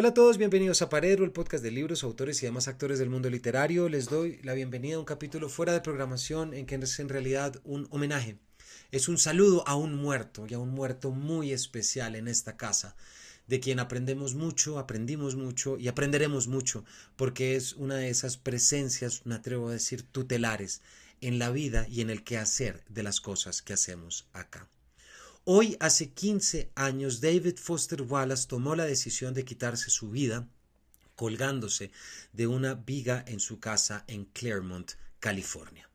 Hola a todos, bienvenidos a Paredro, el podcast de libros, autores y demás actores del mundo literario. Les doy la bienvenida a un capítulo fuera de programación en que es en realidad un homenaje. Es un saludo a un muerto y a un muerto muy especial en esta casa, de quien aprendemos mucho, aprendimos mucho y aprenderemos mucho, porque es una de esas presencias, me atrevo a decir, tutelares en la vida y en el quehacer de las cosas que hacemos acá. Hoy, hace 15 años, David Foster Wallace tomó la decisión de quitarse su vida colgándose de una viga en su casa en Claremont, California.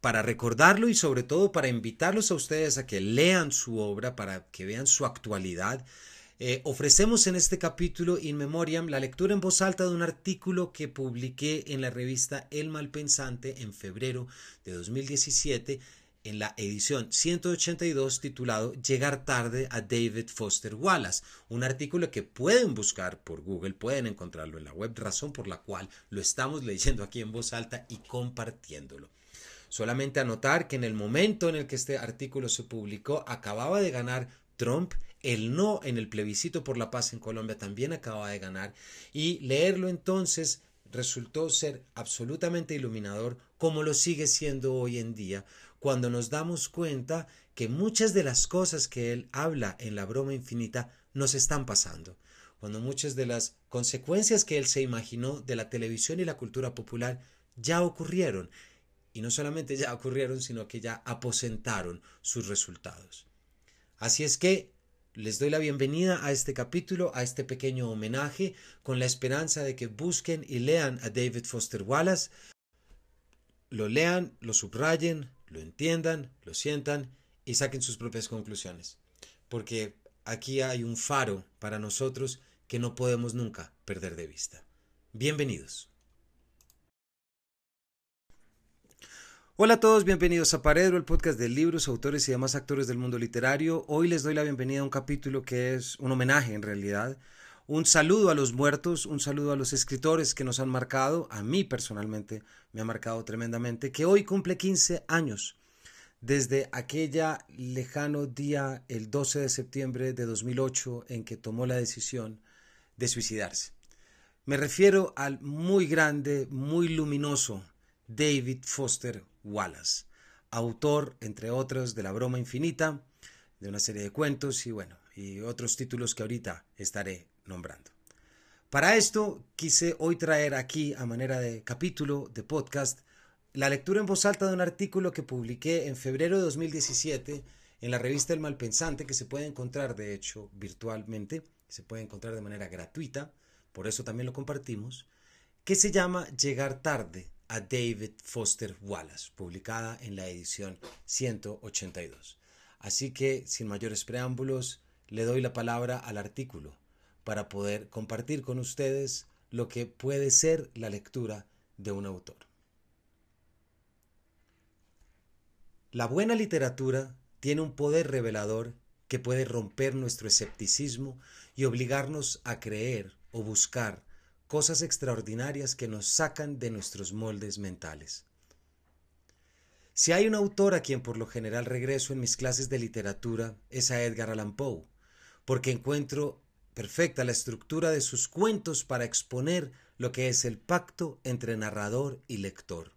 Para recordarlo y sobre todo para invitarlos a ustedes a que lean su obra, para que vean su actualidad, eh, ofrecemos en este capítulo In Memoriam la lectura en voz alta de un artículo que publiqué en la revista El Malpensante en febrero de 2017 en la edición 182 titulado Llegar tarde a David Foster Wallace, un artículo que pueden buscar por Google, pueden encontrarlo en la web, razón por la cual lo estamos leyendo aquí en voz alta y compartiéndolo. Solamente anotar que en el momento en el que este artículo se publicó acababa de ganar Trump, el no en el plebiscito por la paz en Colombia también acababa de ganar y leerlo entonces resultó ser absolutamente iluminador como lo sigue siendo hoy en día cuando nos damos cuenta que muchas de las cosas que él habla en la broma infinita nos están pasando, cuando muchas de las consecuencias que él se imaginó de la televisión y la cultura popular ya ocurrieron, y no solamente ya ocurrieron, sino que ya aposentaron sus resultados. Así es que les doy la bienvenida a este capítulo, a este pequeño homenaje, con la esperanza de que busquen y lean a David Foster Wallace, lo lean, lo subrayen, lo entiendan, lo sientan y saquen sus propias conclusiones. Porque aquí hay un faro para nosotros que no podemos nunca perder de vista. Bienvenidos. Hola a todos, bienvenidos a Paredro, el podcast de libros, autores y demás actores del mundo literario. Hoy les doy la bienvenida a un capítulo que es un homenaje en realidad. Un saludo a los muertos, un saludo a los escritores que nos han marcado, a mí personalmente me ha marcado tremendamente, que hoy cumple 15 años desde aquella lejano día, el 12 de septiembre de 2008, en que tomó la decisión de suicidarse. Me refiero al muy grande, muy luminoso David Foster Wallace, autor, entre otros, de La Broma Infinita, de una serie de cuentos y bueno, y otros títulos que ahorita estaré nombrando. Para esto quise hoy traer aquí, a manera de capítulo de podcast, la lectura en voz alta de un artículo que publiqué en febrero de 2017 en la revista El Malpensante, que se puede encontrar de hecho virtualmente, se puede encontrar de manera gratuita, por eso también lo compartimos, que se llama Llegar tarde a David Foster Wallace, publicada en la edición 182. Así que, sin mayores preámbulos, le doy la palabra al artículo para poder compartir con ustedes lo que puede ser la lectura de un autor. La buena literatura tiene un poder revelador que puede romper nuestro escepticismo y obligarnos a creer o buscar cosas extraordinarias que nos sacan de nuestros moldes mentales. Si hay un autor a quien por lo general regreso en mis clases de literatura es a Edgar Allan Poe, porque encuentro perfecta la estructura de sus cuentos para exponer lo que es el pacto entre narrador y lector.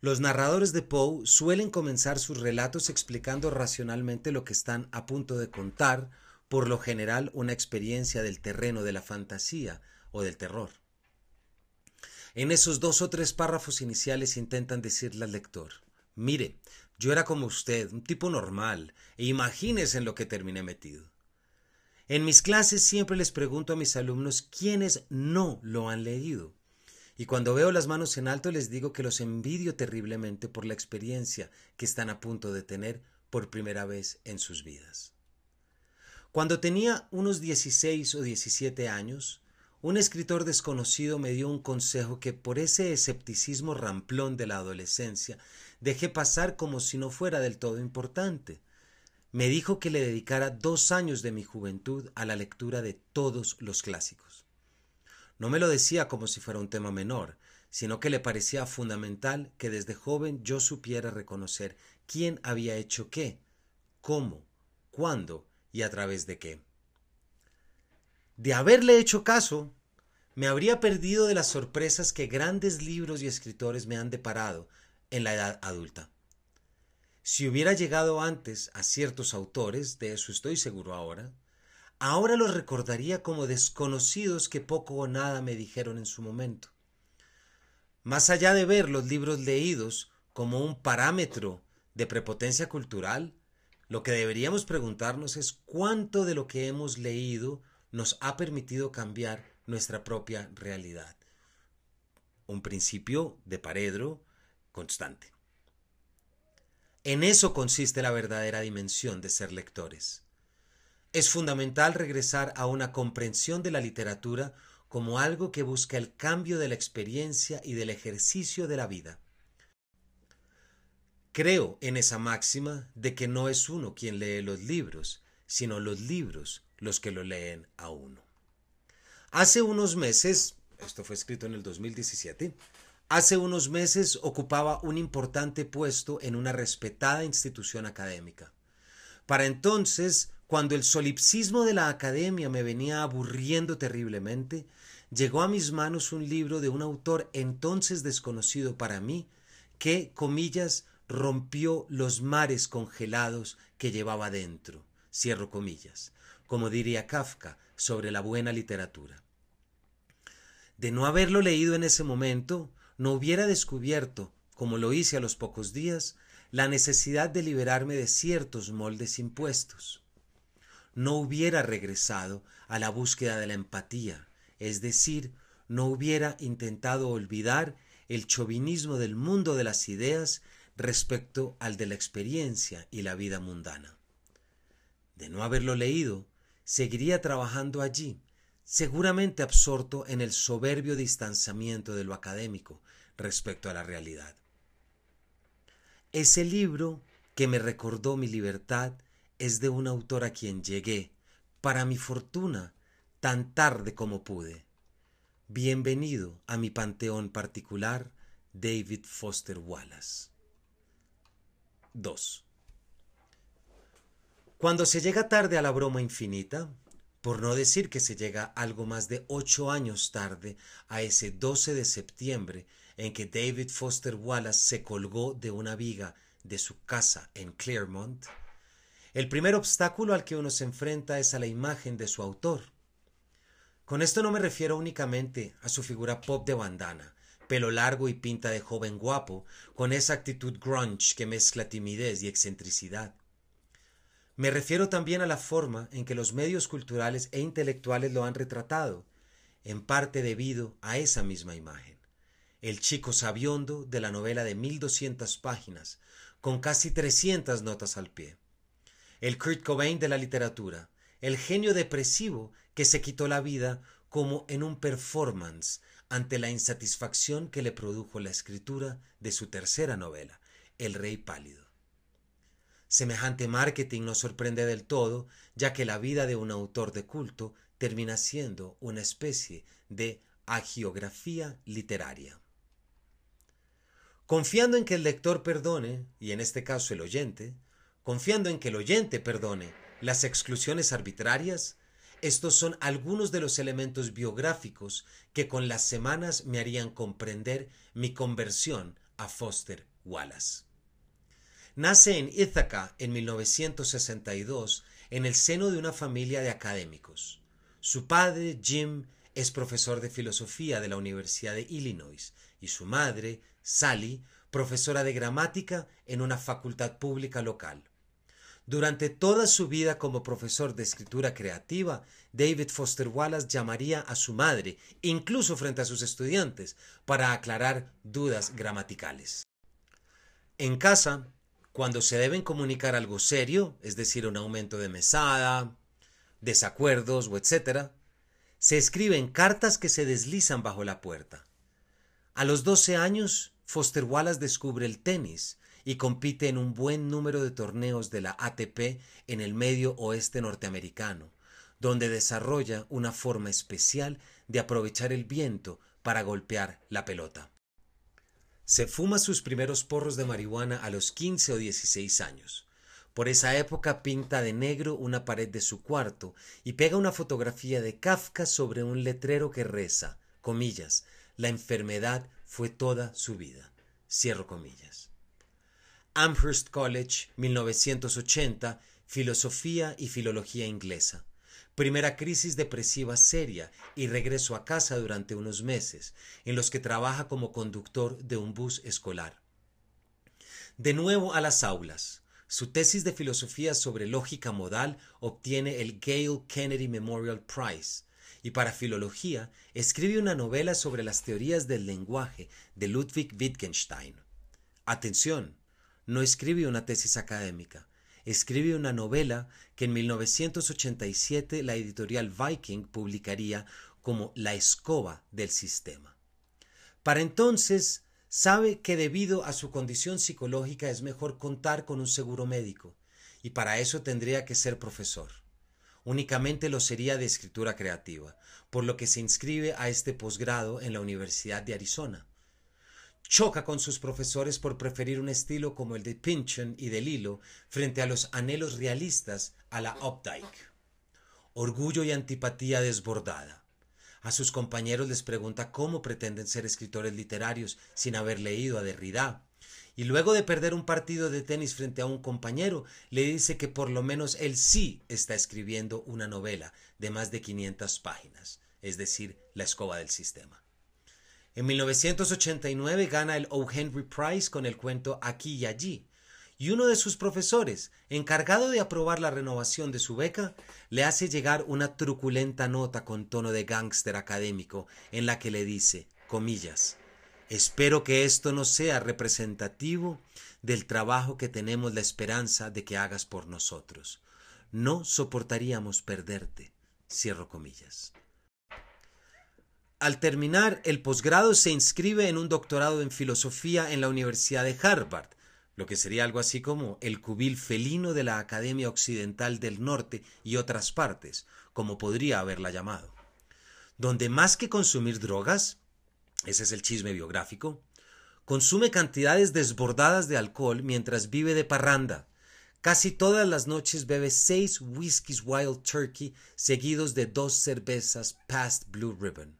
Los narradores de Poe suelen comenzar sus relatos explicando racionalmente lo que están a punto de contar, por lo general una experiencia del terreno de la fantasía o del terror. En esos dos o tres párrafos iniciales intentan decirle al lector, mire, yo era como usted, un tipo normal, e imagínese en lo que terminé metido. En mis clases siempre les pregunto a mis alumnos quiénes no lo han leído. Y cuando veo las manos en alto les digo que los envidio terriblemente por la experiencia que están a punto de tener por primera vez en sus vidas. Cuando tenía unos 16 o 17 años, un escritor desconocido me dio un consejo que por ese escepticismo ramplón de la adolescencia dejé pasar como si no fuera del todo importante me dijo que le dedicara dos años de mi juventud a la lectura de todos los clásicos. No me lo decía como si fuera un tema menor, sino que le parecía fundamental que desde joven yo supiera reconocer quién había hecho qué, cómo, cuándo y a través de qué. De haberle hecho caso, me habría perdido de las sorpresas que grandes libros y escritores me han deparado en la edad adulta. Si hubiera llegado antes a ciertos autores, de eso estoy seguro ahora, ahora los recordaría como desconocidos que poco o nada me dijeron en su momento. Más allá de ver los libros leídos como un parámetro de prepotencia cultural, lo que deberíamos preguntarnos es cuánto de lo que hemos leído nos ha permitido cambiar nuestra propia realidad. Un principio de Paredro constante. En eso consiste la verdadera dimensión de ser lectores. Es fundamental regresar a una comprensión de la literatura como algo que busca el cambio de la experiencia y del ejercicio de la vida. Creo en esa máxima de que no es uno quien lee los libros, sino los libros los que lo leen a uno. Hace unos meses, esto fue escrito en el 2017, Hace unos meses ocupaba un importante puesto en una respetada institución académica. Para entonces, cuando el solipsismo de la academia me venía aburriendo terriblemente, llegó a mis manos un libro de un autor entonces desconocido para mí, que, comillas, rompió los mares congelados que llevaba dentro, cierro comillas, como diría Kafka sobre la buena literatura. De no haberlo leído en ese momento, no hubiera descubierto, como lo hice a los pocos días, la necesidad de liberarme de ciertos moldes impuestos. No hubiera regresado a la búsqueda de la empatía, es decir, no hubiera intentado olvidar el chauvinismo del mundo de las ideas respecto al de la experiencia y la vida mundana. De no haberlo leído, seguiría trabajando allí, seguramente absorto en el soberbio distanciamiento de lo académico respecto a la realidad. Ese libro que me recordó mi libertad es de un autor a quien llegué, para mi fortuna, tan tarde como pude. Bienvenido a mi panteón particular, David Foster Wallace. 2. Cuando se llega tarde a la broma infinita, por no decir que se llega algo más de ocho años tarde a ese 12 de septiembre en que David Foster Wallace se colgó de una viga de su casa en Claremont, el primer obstáculo al que uno se enfrenta es a la imagen de su autor. Con esto no me refiero únicamente a su figura pop de bandana, pelo largo y pinta de joven guapo, con esa actitud grunge que mezcla timidez y excentricidad. Me refiero también a la forma en que los medios culturales e intelectuales lo han retratado, en parte debido a esa misma imagen. El chico sabiondo de la novela de 1200 páginas, con casi 300 notas al pie. El Kurt Cobain de la literatura, el genio depresivo que se quitó la vida como en un performance ante la insatisfacción que le produjo la escritura de su tercera novela, El Rey Pálido. Semejante marketing no sorprende del todo, ya que la vida de un autor de culto termina siendo una especie de agiografía literaria. Confiando en que el lector perdone, y en este caso el oyente, confiando en que el oyente perdone las exclusiones arbitrarias, estos son algunos de los elementos biográficos que con las semanas me harían comprender mi conversión a Foster Wallace. Nace en Ithaca en 1962 en el seno de una familia de académicos. Su padre, Jim, es profesor de filosofía de la Universidad de Illinois y su madre, Sally, profesora de gramática en una facultad pública local. Durante toda su vida como profesor de escritura creativa, David Foster Wallace llamaría a su madre, incluso frente a sus estudiantes, para aclarar dudas gramaticales. En casa, cuando se deben comunicar algo serio, es decir, un aumento de mesada, desacuerdos o etc., se escriben cartas que se deslizan bajo la puerta. A los 12 años, Foster Wallace descubre el tenis y compite en un buen número de torneos de la ATP en el medio oeste norteamericano, donde desarrolla una forma especial de aprovechar el viento para golpear la pelota. Se fuma sus primeros porros de marihuana a los 15 o 16 años. Por esa época pinta de negro una pared de su cuarto y pega una fotografía de Kafka sobre un letrero que reza, comillas, la enfermedad fue toda su vida. Cierro comillas. Amherst College, 1980, Filosofía y Filología Inglesa. Primera crisis depresiva seria y regreso a casa durante unos meses, en los que trabaja como conductor de un bus escolar. De nuevo a las aulas. Su tesis de filosofía sobre lógica modal obtiene el Gail Kennedy Memorial Prize, y para filología escribe una novela sobre las teorías del lenguaje de Ludwig Wittgenstein. Atención, no escribe una tesis académica, escribe una novela que en 1987 la editorial Viking publicaría como La escoba del sistema. Para entonces, sabe que debido a su condición psicológica es mejor contar con un seguro médico, y para eso tendría que ser profesor únicamente lo sería de escritura creativa, por lo que se inscribe a este posgrado en la Universidad de Arizona. Choca con sus profesores por preferir un estilo como el de Pynchon y de Lilo frente a los anhelos realistas a la Updike. Orgullo y antipatía desbordada. A sus compañeros les pregunta cómo pretenden ser escritores literarios sin haber leído a Derrida, y luego de perder un partido de tenis frente a un compañero, le dice que por lo menos él sí está escribiendo una novela de más de 500 páginas, es decir, La escoba del sistema. En 1989 gana el O. Henry Prize con el cuento Aquí y allí, y uno de sus profesores, encargado de aprobar la renovación de su beca, le hace llegar una truculenta nota con tono de gángster académico en la que le dice, comillas, Espero que esto no sea representativo del trabajo que tenemos la esperanza de que hagas por nosotros. No soportaríamos perderte. Cierro comillas. Al terminar el posgrado se inscribe en un doctorado en filosofía en la Universidad de Harvard, lo que sería algo así como el cubil felino de la Academia Occidental del Norte y otras partes, como podría haberla llamado, donde más que consumir drogas, ese es el chisme biográfico, consume cantidades desbordadas de alcohol mientras vive de parranda. Casi todas las noches bebe seis whiskies Wild Turkey seguidos de dos cervezas Past Blue Ribbon.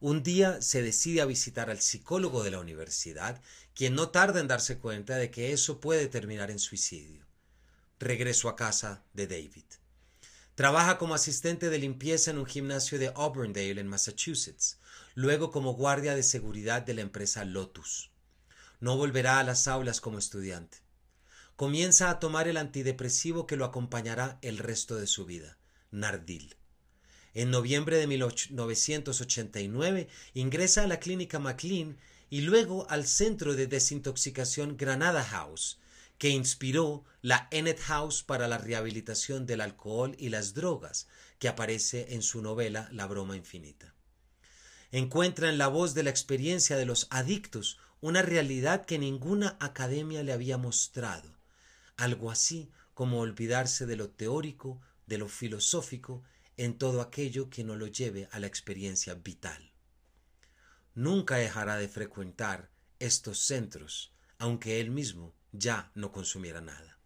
Un día se decide a visitar al psicólogo de la universidad, quien no tarda en darse cuenta de que eso puede terminar en suicidio. Regreso a casa de David. Trabaja como asistente de limpieza en un gimnasio de Auburndale en Massachusetts luego como guardia de seguridad de la empresa Lotus. No volverá a las aulas como estudiante. Comienza a tomar el antidepresivo que lo acompañará el resto de su vida, Nardil. En noviembre de 1989 ingresa a la clínica McLean y luego al centro de desintoxicación Granada House, que inspiró la Ennet House para la rehabilitación del alcohol y las drogas, que aparece en su novela La broma infinita. Encuentra en la voz de la experiencia de los adictos una realidad que ninguna academia le había mostrado, algo así como olvidarse de lo teórico, de lo filosófico, en todo aquello que no lo lleve a la experiencia vital. Nunca dejará de frecuentar estos centros, aunque él mismo ya no consumiera nada.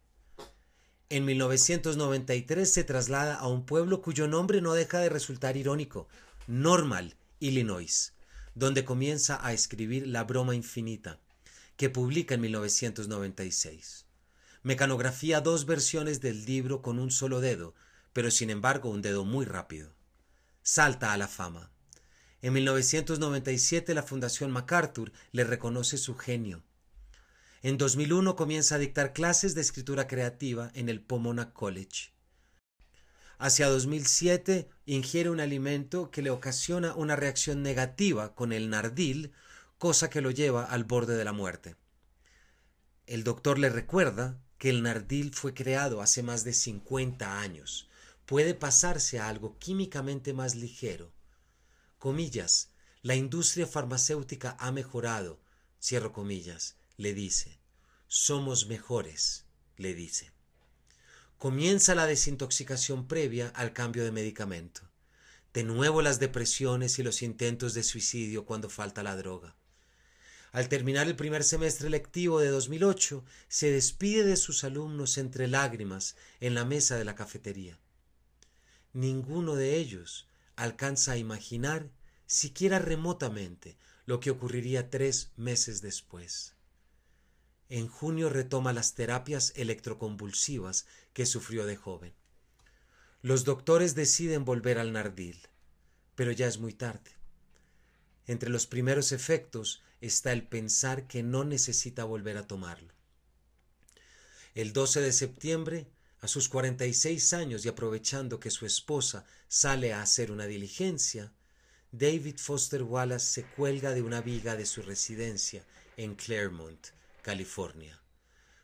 En 1993 se traslada a un pueblo cuyo nombre no deja de resultar irónico, Normal, Illinois, donde comienza a escribir La broma infinita, que publica en 1996. Mecanografía dos versiones del libro con un solo dedo, pero sin embargo un dedo muy rápido. Salta a la fama. En 1997 la Fundación MacArthur le reconoce su genio. En 2001 comienza a dictar clases de escritura creativa en el Pomona College. Hacia 2007 ingiere un alimento que le ocasiona una reacción negativa con el nardil, cosa que lo lleva al borde de la muerte. El doctor le recuerda que el nardil fue creado hace más de 50 años. Puede pasarse a algo químicamente más ligero. Comillas, la industria farmacéutica ha mejorado, cierro comillas, le dice. Somos mejores, le dice. Comienza la desintoxicación previa al cambio de medicamento. De nuevo las depresiones y los intentos de suicidio cuando falta la droga. Al terminar el primer semestre lectivo de 2008, se despide de sus alumnos entre lágrimas en la mesa de la cafetería. Ninguno de ellos alcanza a imaginar, siquiera remotamente, lo que ocurriría tres meses después. En junio retoma las terapias electroconvulsivas que sufrió de joven. Los doctores deciden volver al Nardil, pero ya es muy tarde. Entre los primeros efectos está el pensar que no necesita volver a tomarlo. El 12 de septiembre, a sus 46 años y aprovechando que su esposa sale a hacer una diligencia, David Foster Wallace se cuelga de una viga de su residencia en Claremont, California.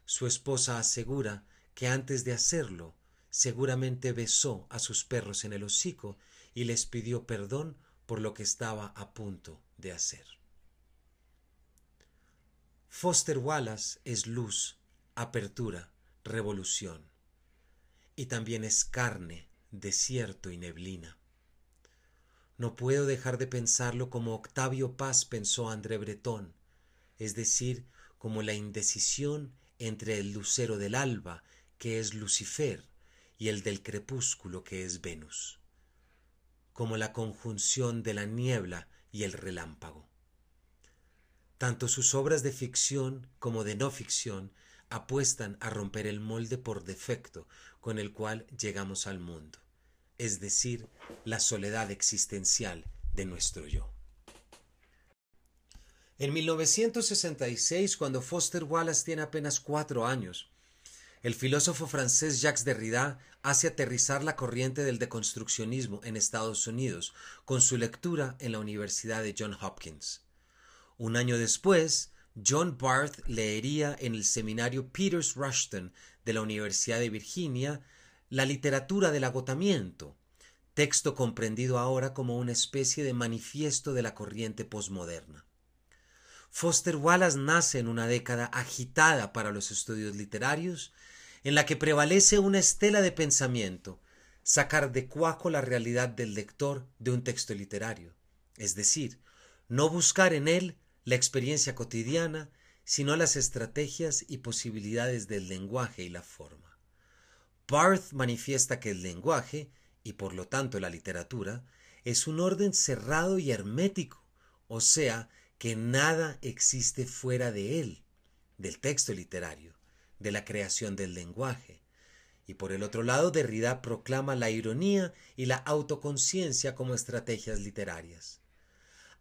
Su esposa asegura que antes de hacerlo, seguramente besó a sus perros en el hocico y les pidió perdón por lo que estaba a punto de hacer. Foster Wallace es luz, apertura, revolución. Y también es carne, desierto y neblina. No puedo dejar de pensarlo como Octavio Paz pensó André Breton, es decir, como la indecisión entre el lucero del alba, que es Lucifer, y el del crepúsculo, que es Venus, como la conjunción de la niebla y el relámpago. Tanto sus obras de ficción como de no ficción apuestan a romper el molde por defecto con el cual llegamos al mundo, es decir, la soledad existencial de nuestro yo. En 1966, cuando Foster Wallace tiene apenas cuatro años, el filósofo francés Jacques Derrida hace aterrizar la corriente del deconstruccionismo en Estados Unidos con su lectura en la Universidad de Johns Hopkins. Un año después, John Barth leería en el seminario Peters Rushton de la Universidad de Virginia La literatura del agotamiento, texto comprendido ahora como una especie de manifiesto de la corriente posmoderna. Foster Wallace nace en una década agitada para los estudios literarios, en la que prevalece una estela de pensamiento, sacar de cuajo la realidad del lector de un texto literario, es decir, no buscar en él la experiencia cotidiana, sino las estrategias y posibilidades del lenguaje y la forma. Barth manifiesta que el lenguaje, y por lo tanto la literatura, es un orden cerrado y hermético, o sea, que nada existe fuera de él, del texto literario, de la creación del lenguaje. Y por el otro lado, Derrida proclama la ironía y la autoconciencia como estrategias literarias.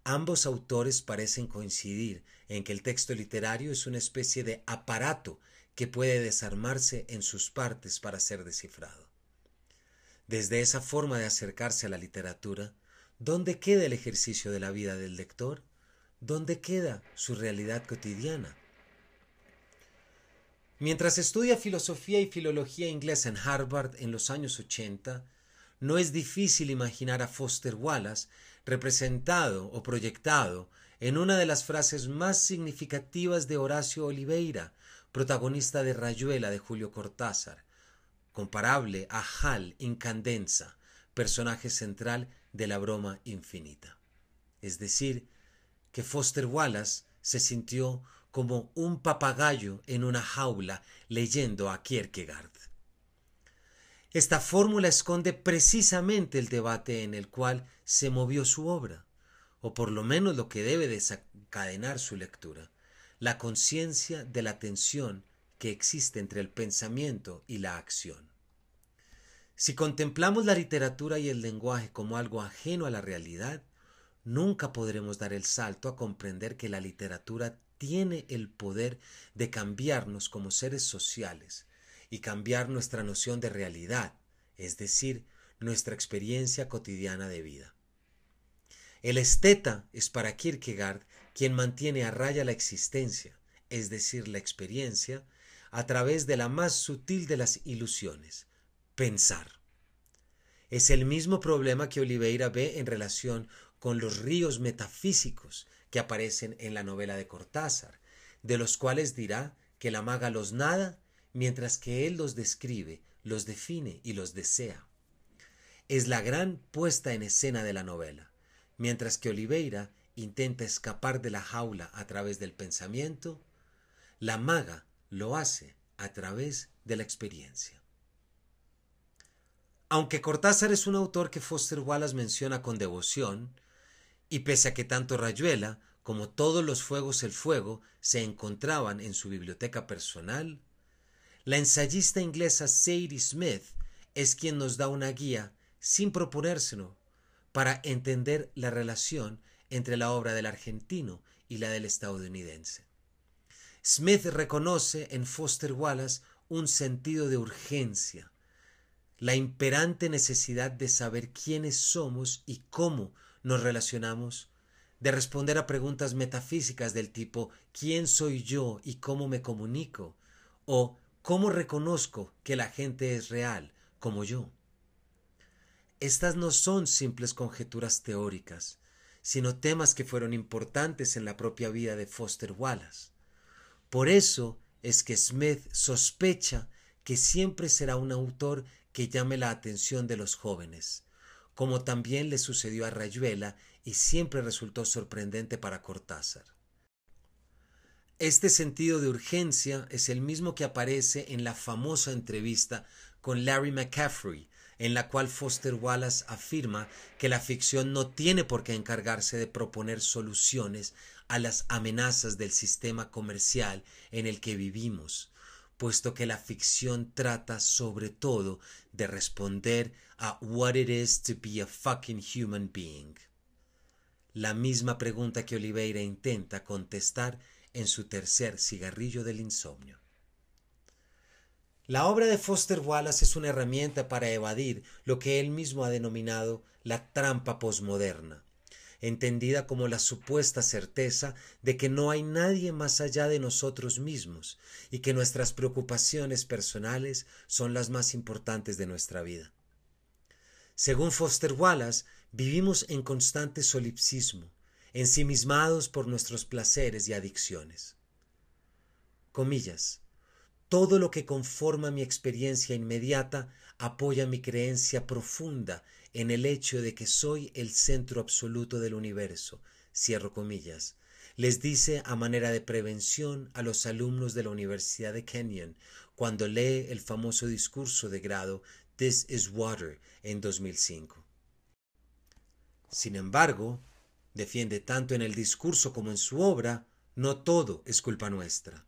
Ambos autores parecen coincidir en que el texto literario es una especie de aparato que puede desarmarse en sus partes para ser descifrado. Desde esa forma de acercarse a la literatura, ¿dónde queda el ejercicio de la vida del lector? ¿Dónde queda su realidad cotidiana? Mientras estudia filosofía y filología inglesa en Harvard en los años 80, no es difícil imaginar a Foster Wallace representado o proyectado en una de las frases más significativas de Horacio Oliveira, protagonista de Rayuela de Julio Cortázar, comparable a Hal Incandenza, personaje central de la broma infinita. Es decir, que Foster Wallace se sintió como un papagayo en una jaula leyendo a Kierkegaard. Esta fórmula esconde precisamente el debate en el cual se movió su obra, o por lo menos lo que debe desencadenar su lectura, la conciencia de la tensión que existe entre el pensamiento y la acción. Si contemplamos la literatura y el lenguaje como algo ajeno a la realidad, nunca podremos dar el salto a comprender que la literatura tiene el poder de cambiarnos como seres sociales, y cambiar nuestra noción de realidad, es decir, nuestra experiencia cotidiana de vida. El esteta es para Kierkegaard quien mantiene a raya la existencia, es decir, la experiencia, a través de la más sutil de las ilusiones, pensar. Es el mismo problema que Oliveira ve en relación con los ríos metafísicos que aparecen en la novela de Cortázar, de los cuales dirá que la maga los nada mientras que él los describe, los define y los desea. Es la gran puesta en escena de la novela, mientras que Oliveira intenta escapar de la jaula a través del pensamiento, la maga lo hace a través de la experiencia. Aunque Cortázar es un autor que Foster Wallace menciona con devoción, y pese a que tanto Rayuela como todos los fuegos el fuego se encontraban en su biblioteca personal, la ensayista inglesa Sadie Smith es quien nos da una guía, sin proponérselo, para entender la relación entre la obra del argentino y la del estadounidense. Smith reconoce en Foster Wallace un sentido de urgencia, la imperante necesidad de saber quiénes somos y cómo nos relacionamos, de responder a preguntas metafísicas del tipo ¿quién soy yo y cómo me comunico? o ¿cómo reconozco que la gente es real como yo? Estas no son simples conjeturas teóricas, sino temas que fueron importantes en la propia vida de Foster Wallace. Por eso es que Smith sospecha que siempre será un autor que llame la atención de los jóvenes, como también le sucedió a Rayuela y siempre resultó sorprendente para Cortázar. Este sentido de urgencia es el mismo que aparece en la famosa entrevista con Larry McCaffrey, en la cual Foster Wallace afirma que la ficción no tiene por qué encargarse de proponer soluciones a las amenazas del sistema comercial en el que vivimos, puesto que la ficción trata sobre todo de responder a what it is to be a fucking human being. La misma pregunta que Oliveira intenta contestar en su tercer cigarrillo del insomnio. La obra de Foster Wallace es una herramienta para evadir lo que él mismo ha denominado la trampa posmoderna, entendida como la supuesta certeza de que no hay nadie más allá de nosotros mismos y que nuestras preocupaciones personales son las más importantes de nuestra vida. Según Foster Wallace, vivimos en constante solipsismo, ensimismados por nuestros placeres y adicciones. Comillas. Todo lo que conforma mi experiencia inmediata apoya mi creencia profunda en el hecho de que soy el centro absoluto del universo. Cierro comillas. Les dice a manera de prevención a los alumnos de la Universidad de Kenyon cuando lee el famoso discurso de grado This is Water en 2005. Sin embargo, defiende tanto en el discurso como en su obra, no todo es culpa nuestra.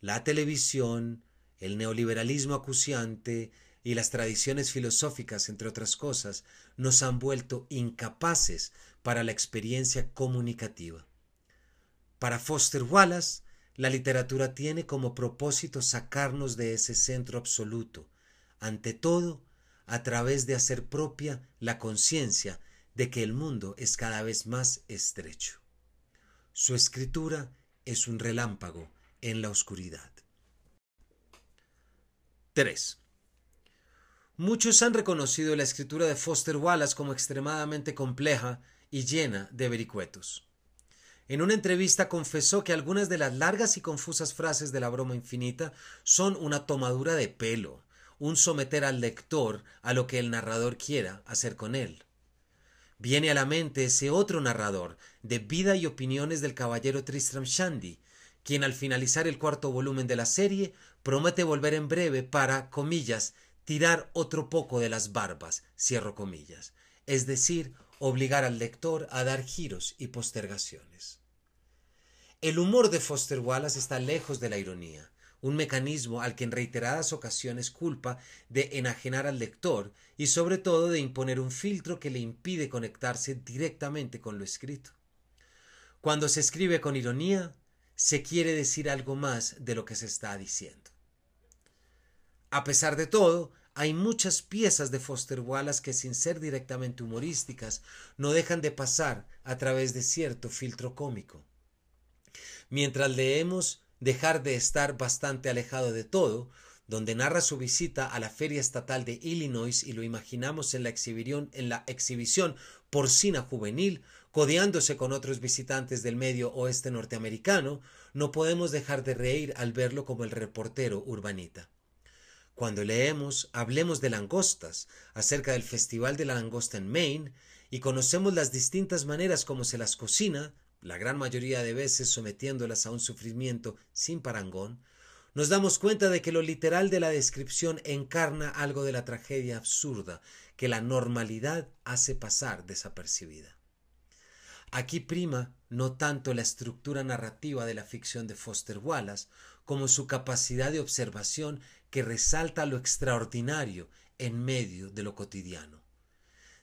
La televisión, el neoliberalismo acuciante y las tradiciones filosóficas, entre otras cosas, nos han vuelto incapaces para la experiencia comunicativa. Para Foster Wallace, la literatura tiene como propósito sacarnos de ese centro absoluto, ante todo a través de hacer propia la conciencia de que el mundo es cada vez más estrecho. Su escritura es un relámpago en la oscuridad. 3. Muchos han reconocido la escritura de Foster Wallace como extremadamente compleja y llena de vericuetos. En una entrevista confesó que algunas de las largas y confusas frases de la broma infinita son una tomadura de pelo, un someter al lector a lo que el narrador quiera hacer con él. Viene a la mente ese otro narrador de vida y opiniones del caballero Tristram Shandy, quien al finalizar el cuarto volumen de la serie promete volver en breve para, comillas, tirar otro poco de las barbas, cierro comillas, es decir, obligar al lector a dar giros y postergaciones. El humor de Foster Wallace está lejos de la ironía, un mecanismo al que en reiteradas ocasiones culpa de enajenar al lector y sobre todo de imponer un filtro que le impide conectarse directamente con lo escrito. Cuando se escribe con ironía, se quiere decir algo más de lo que se está diciendo. A pesar de todo, hay muchas piezas de Foster Wallace que sin ser directamente humorísticas no dejan de pasar a través de cierto filtro cómico. Mientras leemos Dejar de estar bastante alejado de todo, donde narra su visita a la Feria Estatal de Illinois y lo imaginamos en la exhibición, en la exhibición porcina juvenil, codeándose con otros visitantes del medio oeste norteamericano, no podemos dejar de reír al verlo como el reportero urbanita. Cuando leemos Hablemos de langostas acerca del Festival de la Langosta en Maine, y conocemos las distintas maneras como se las cocina, la gran mayoría de veces sometiéndolas a un sufrimiento sin parangón, nos damos cuenta de que lo literal de la descripción encarna algo de la tragedia absurda que la normalidad hace pasar desapercibida. Aquí prima no tanto la estructura narrativa de la ficción de Foster Wallace como su capacidad de observación que resalta lo extraordinario en medio de lo cotidiano.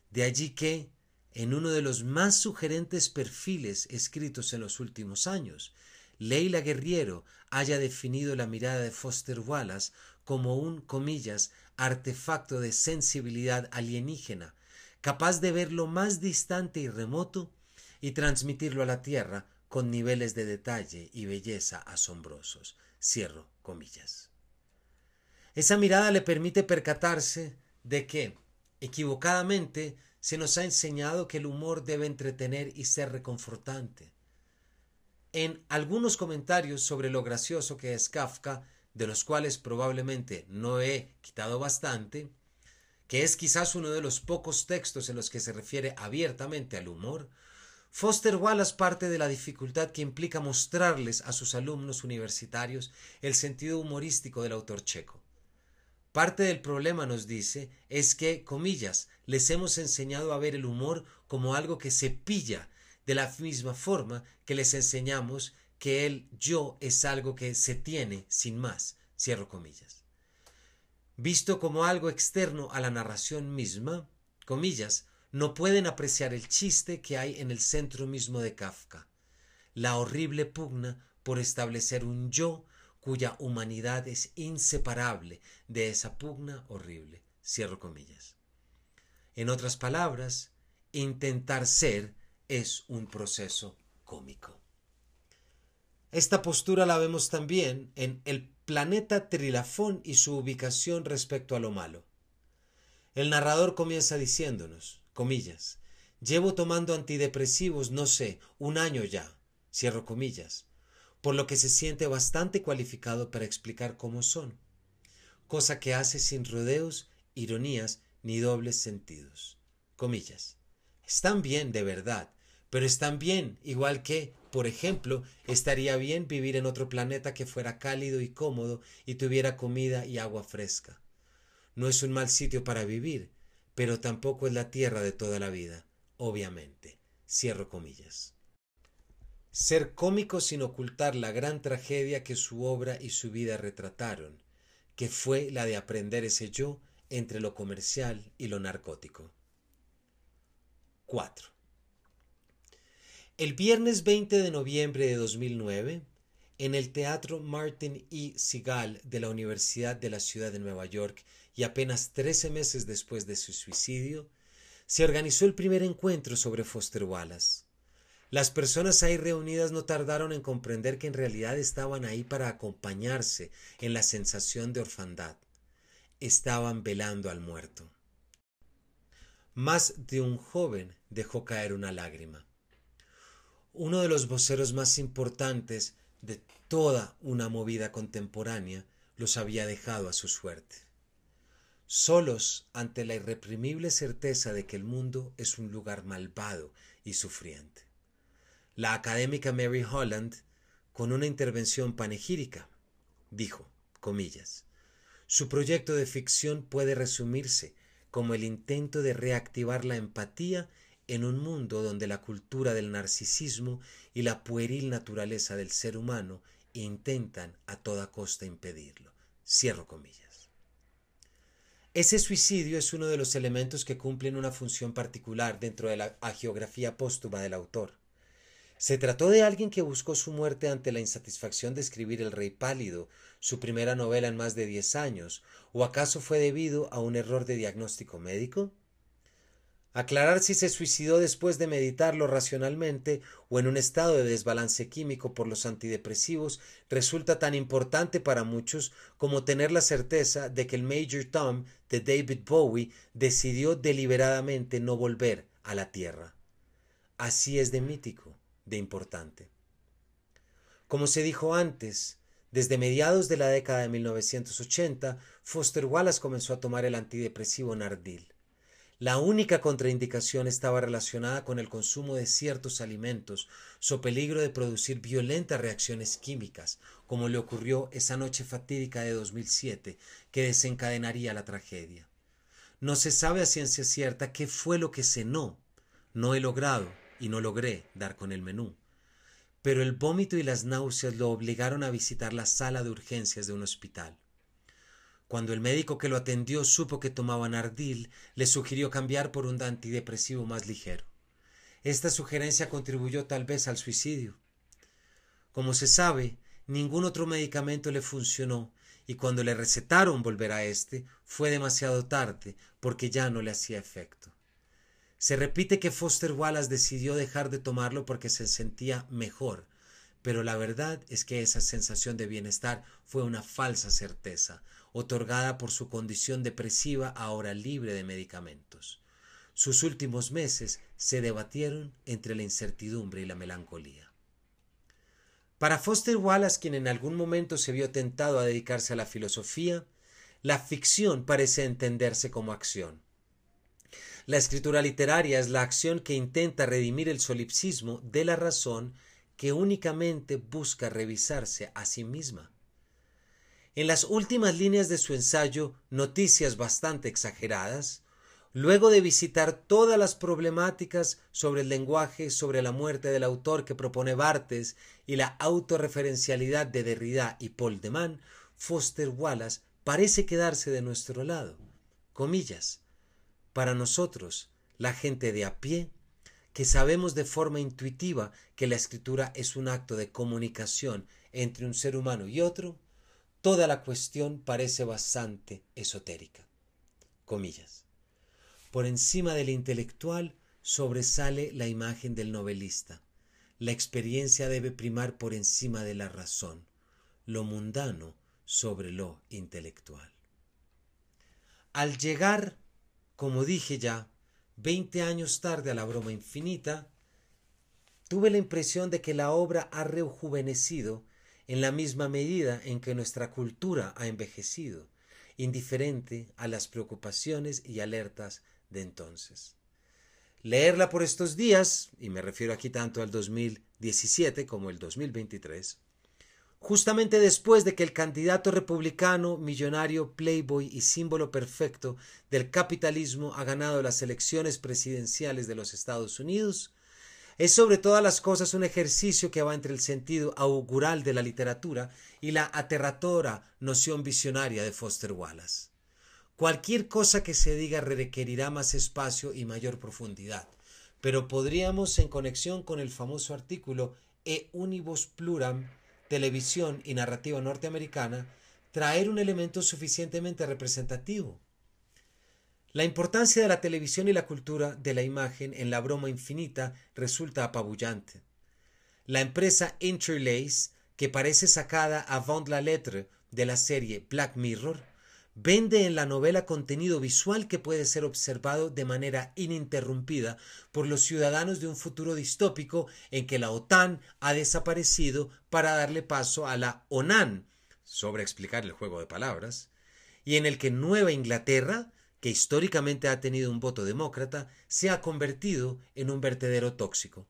De allí que, en uno de los más sugerentes perfiles escritos en los últimos años, Leila Guerriero haya definido la mirada de Foster Wallace como un, comillas, artefacto de sensibilidad alienígena, capaz de ver lo más distante y remoto y transmitirlo a la Tierra con niveles de detalle y belleza asombrosos. Cierro comillas. Esa mirada le permite percatarse de que, equivocadamente, se nos ha enseñado que el humor debe entretener y ser reconfortante, en algunos comentarios sobre lo gracioso que es Kafka, de los cuales probablemente no he quitado bastante, que es quizás uno de los pocos textos en los que se refiere abiertamente al humor, Foster Wallace parte de la dificultad que implica mostrarles a sus alumnos universitarios el sentido humorístico del autor checo. Parte del problema, nos dice, es que, comillas, les hemos enseñado a ver el humor como algo que se pilla de la misma forma que les enseñamos que el yo es algo que se tiene sin más, cierro comillas. Visto como algo externo a la narración misma, comillas, no pueden apreciar el chiste que hay en el centro mismo de Kafka, la horrible pugna por establecer un yo cuya humanidad es inseparable de esa pugna horrible. Cierro comillas. En otras palabras, intentar ser es un proceso cómico. Esta postura la vemos también en el planeta Trilafón y su ubicación respecto a lo malo. El narrador comienza diciéndonos, comillas, llevo tomando antidepresivos, no sé, un año ya, cierro comillas, por lo que se siente bastante cualificado para explicar cómo son, cosa que hace sin rodeos, ironías ni dobles sentidos. Comillas. Están bien de verdad, pero están bien, igual que, por ejemplo, estaría bien vivir en otro planeta que fuera cálido y cómodo y tuviera comida y agua fresca. No es un mal sitio para vivir, pero tampoco es la tierra de toda la vida, obviamente. Cierro comillas. Ser cómico sin ocultar la gran tragedia que su obra y su vida retrataron, que fue la de aprender ese yo entre lo comercial y lo narcótico. 4. El viernes 20 de noviembre de 2009, en el Teatro Martin E. Segal de la Universidad de la Ciudad de Nueva York y apenas 13 meses después de su suicidio, se organizó el primer encuentro sobre Foster Wallace. Las personas ahí reunidas no tardaron en comprender que en realidad estaban ahí para acompañarse en la sensación de orfandad. Estaban velando al muerto. Más de un joven dejó caer una lágrima uno de los voceros más importantes de toda una movida contemporánea los había dejado a su suerte. Solos ante la irreprimible certeza de que el mundo es un lugar malvado y sufriente. La académica Mary Holland, con una intervención panegírica, dijo, comillas, su proyecto de ficción puede resumirse como el intento de reactivar la empatía en un mundo donde la cultura del narcisismo y la pueril naturaleza del ser humano intentan a toda costa impedirlo. Cierro comillas. Ese suicidio es uno de los elementos que cumplen una función particular dentro de la geografía póstuma del autor. ¿Se trató de alguien que buscó su muerte ante la insatisfacción de escribir El Rey Pálido, su primera novela en más de diez años, o acaso fue debido a un error de diagnóstico médico? Aclarar si se suicidó después de meditarlo racionalmente o en un estado de desbalance químico por los antidepresivos resulta tan importante para muchos como tener la certeza de que el Major Tom de David Bowie decidió deliberadamente no volver a la Tierra. Así es de mítico, de importante. Como se dijo antes, desde mediados de la década de 1980, Foster Wallace comenzó a tomar el antidepresivo Nardil. La única contraindicación estaba relacionada con el consumo de ciertos alimentos, so peligro de producir violentas reacciones químicas, como le ocurrió esa noche fatídica de 2007, que desencadenaría la tragedia. No se sabe a ciencia cierta qué fue lo que cenó. No he logrado y no logré dar con el menú. Pero el vómito y las náuseas lo obligaron a visitar la sala de urgencias de un hospital. Cuando el médico que lo atendió supo que tomaba Nardil, le sugirió cambiar por un antidepresivo más ligero. Esta sugerencia contribuyó tal vez al suicidio. Como se sabe, ningún otro medicamento le funcionó y cuando le recetaron volver a este fue demasiado tarde porque ya no le hacía efecto. Se repite que Foster Wallace decidió dejar de tomarlo porque se sentía mejor, pero la verdad es que esa sensación de bienestar fue una falsa certeza, otorgada por su condición depresiva ahora libre de medicamentos. Sus últimos meses se debatieron entre la incertidumbre y la melancolía. Para Foster Wallace, quien en algún momento se vio tentado a dedicarse a la filosofía, la ficción parece entenderse como acción. La escritura literaria es la acción que intenta redimir el solipsismo de la razón que únicamente busca revisarse a sí misma. En las últimas líneas de su ensayo Noticias bastante exageradas, luego de visitar todas las problemáticas sobre el lenguaje, sobre la muerte del autor que propone Bartes y la autorreferencialidad de Derrida y Paul de Man, Foster Wallace parece quedarse de nuestro lado. Comillas. Para nosotros, la gente de a pie, que sabemos de forma intuitiva que la escritura es un acto de comunicación entre un ser humano y otro, toda la cuestión parece bastante esotérica. Comillas. Por encima del intelectual sobresale la imagen del novelista. La experiencia debe primar por encima de la razón, lo mundano sobre lo intelectual. Al llegar, como dije ya, veinte años tarde a la broma infinita, tuve la impresión de que la obra ha rejuvenecido en la misma medida en que nuestra cultura ha envejecido, indiferente a las preocupaciones y alertas de entonces. Leerla por estos días, y me refiero aquí tanto al 2017 como el 2023, justamente después de que el candidato republicano, millonario, playboy y símbolo perfecto del capitalismo ha ganado las elecciones presidenciales de los Estados Unidos, es sobre todas las cosas un ejercicio que va entre el sentido augural de la literatura y la aterradora noción visionaria de Foster Wallace. Cualquier cosa que se diga requerirá más espacio y mayor profundidad, pero podríamos, en conexión con el famoso artículo E Unibus Pluram, televisión y narrativa norteamericana, traer un elemento suficientemente representativo. La importancia de la televisión y la cultura de la imagen en la broma infinita resulta apabullante. La empresa Interlace, que parece sacada avant la lettre de la serie Black Mirror, vende en la novela contenido visual que puede ser observado de manera ininterrumpida por los ciudadanos de un futuro distópico en que la OTAN ha desaparecido para darle paso a la ONAN, sobre explicar el juego de palabras, y en el que Nueva Inglaterra que históricamente ha tenido un voto demócrata, se ha convertido en un vertedero tóxico.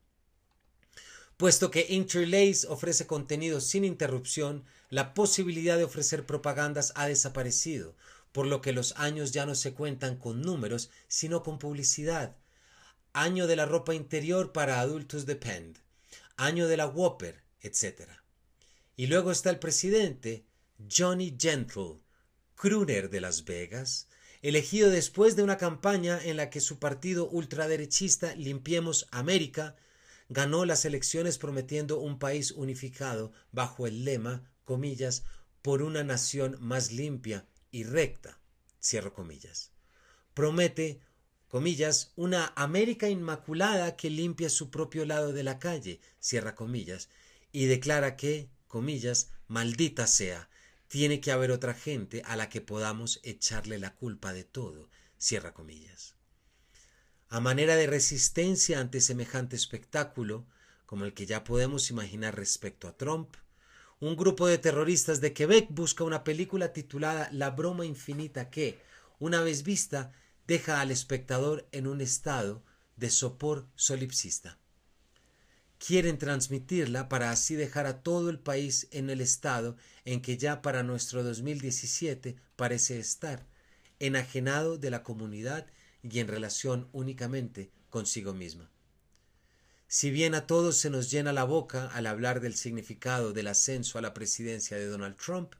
Puesto que Interlace ofrece contenido sin interrupción, la posibilidad de ofrecer propagandas ha desaparecido, por lo que los años ya no se cuentan con números, sino con publicidad. Año de la ropa interior para adultos de Pend, año de la Whopper, etc. Y luego está el presidente, Johnny Gentle, crooner de Las Vegas, elegido después de una campaña en la que su partido ultraderechista Limpiemos América ganó las elecciones prometiendo un país unificado bajo el lema, comillas, por una nación más limpia y recta, cierro comillas. Promete, comillas, una América inmaculada que limpia su propio lado de la calle, cierra comillas, y declara que, comillas, maldita sea, tiene que haber otra gente a la que podamos echarle la culpa de todo. Cierra comillas. A manera de resistencia ante semejante espectáculo, como el que ya podemos imaginar respecto a Trump, un grupo de terroristas de Quebec busca una película titulada La broma infinita que, una vez vista, deja al espectador en un estado de sopor solipsista. Quieren transmitirla para así dejar a todo el país en el estado en que ya para nuestro 2017 parece estar, enajenado de la comunidad y en relación únicamente consigo misma. Si bien a todos se nos llena la boca al hablar del significado del ascenso a la presidencia de Donald Trump,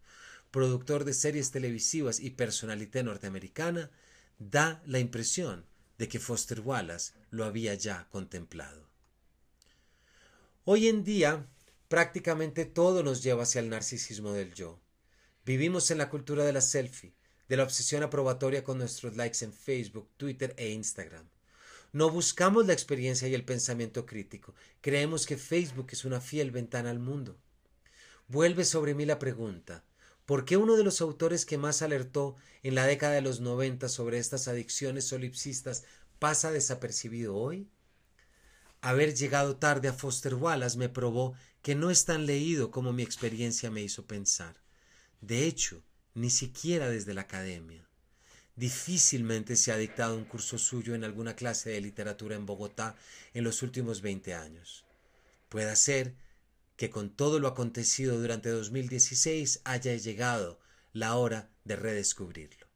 productor de series televisivas y personalité norteamericana, da la impresión de que Foster Wallace lo había ya contemplado. Hoy en día, prácticamente todo nos lleva hacia el narcisismo del yo. Vivimos en la cultura de la selfie, de la obsesión aprobatoria con nuestros likes en Facebook, Twitter e Instagram. No buscamos la experiencia y el pensamiento crítico. Creemos que Facebook es una fiel ventana al mundo. Vuelve sobre mí la pregunta. ¿Por qué uno de los autores que más alertó en la década de los noventa sobre estas adicciones solipsistas pasa desapercibido hoy? Haber llegado tarde a Foster Wallace me probó que no es tan leído como mi experiencia me hizo pensar. De hecho, ni siquiera desde la academia. Difícilmente se ha dictado un curso suyo en alguna clase de literatura en Bogotá en los últimos veinte años. Puede ser que con todo lo acontecido durante 2016 haya llegado la hora de redescubrirlo.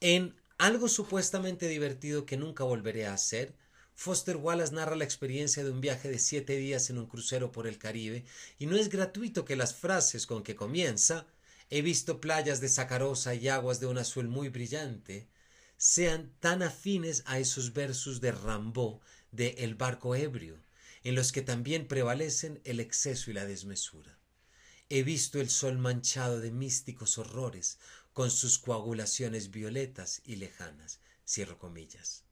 En algo supuestamente divertido que nunca volveré a hacer, Foster Wallace narra la experiencia de un viaje de siete días en un crucero por el Caribe, y no es gratuito que las frases con que comienza he visto playas de sacarosa y aguas de un azul muy brillante, sean tan afines a esos versos de Rambaud de El barco ebrio, en los que también prevalecen el exceso y la desmesura. He visto el sol manchado de místicos horrores, con sus coagulaciones violetas y lejanas. Cierro comillas.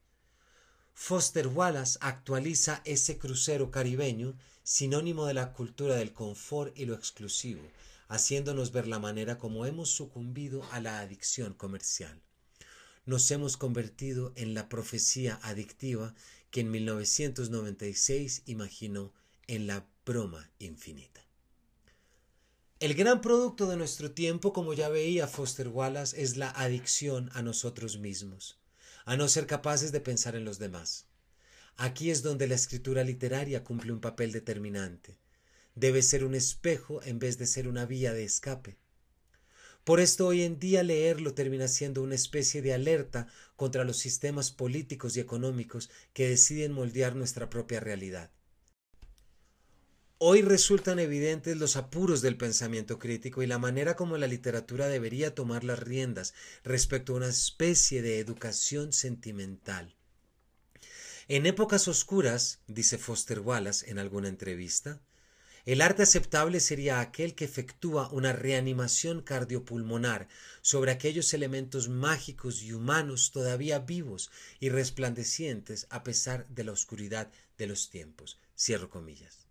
Foster Wallace actualiza ese crucero caribeño, sinónimo de la cultura del confort y lo exclusivo, haciéndonos ver la manera como hemos sucumbido a la adicción comercial. Nos hemos convertido en la profecía adictiva que en 1996 imaginó en la broma infinita. El gran producto de nuestro tiempo, como ya veía Foster Wallace, es la adicción a nosotros mismos, a no ser capaces de pensar en los demás. Aquí es donde la escritura literaria cumple un papel determinante debe ser un espejo en vez de ser una vía de escape. Por esto hoy en día leerlo termina siendo una especie de alerta contra los sistemas políticos y económicos que deciden moldear nuestra propia realidad. Hoy resultan evidentes los apuros del pensamiento crítico y la manera como la literatura debería tomar las riendas respecto a una especie de educación sentimental. En épocas oscuras, dice Foster Wallace en alguna entrevista, el arte aceptable sería aquel que efectúa una reanimación cardiopulmonar sobre aquellos elementos mágicos y humanos todavía vivos y resplandecientes a pesar de la oscuridad de los tiempos. Cierro comillas.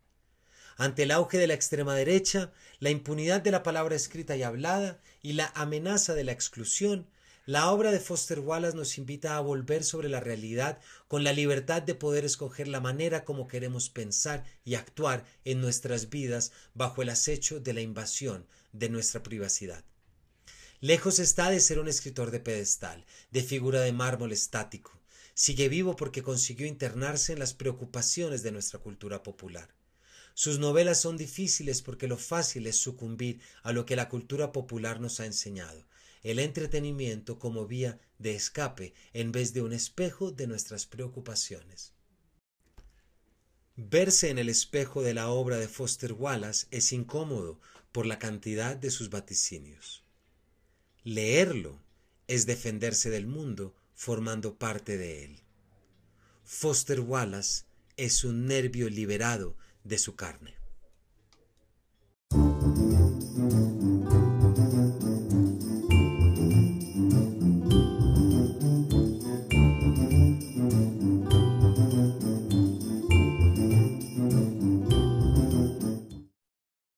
Ante el auge de la extrema derecha, la impunidad de la palabra escrita y hablada y la amenaza de la exclusión, la obra de Foster Wallace nos invita a volver sobre la realidad con la libertad de poder escoger la manera como queremos pensar y actuar en nuestras vidas bajo el acecho de la invasión de nuestra privacidad. Lejos está de ser un escritor de pedestal, de figura de mármol estático. Sigue vivo porque consiguió internarse en las preocupaciones de nuestra cultura popular. Sus novelas son difíciles porque lo fácil es sucumbir a lo que la cultura popular nos ha enseñado, el entretenimiento como vía de escape en vez de un espejo de nuestras preocupaciones. Verse en el espejo de la obra de Foster Wallace es incómodo por la cantidad de sus vaticinios. Leerlo es defenderse del mundo formando parte de él. Foster Wallace es un nervio liberado de su carne.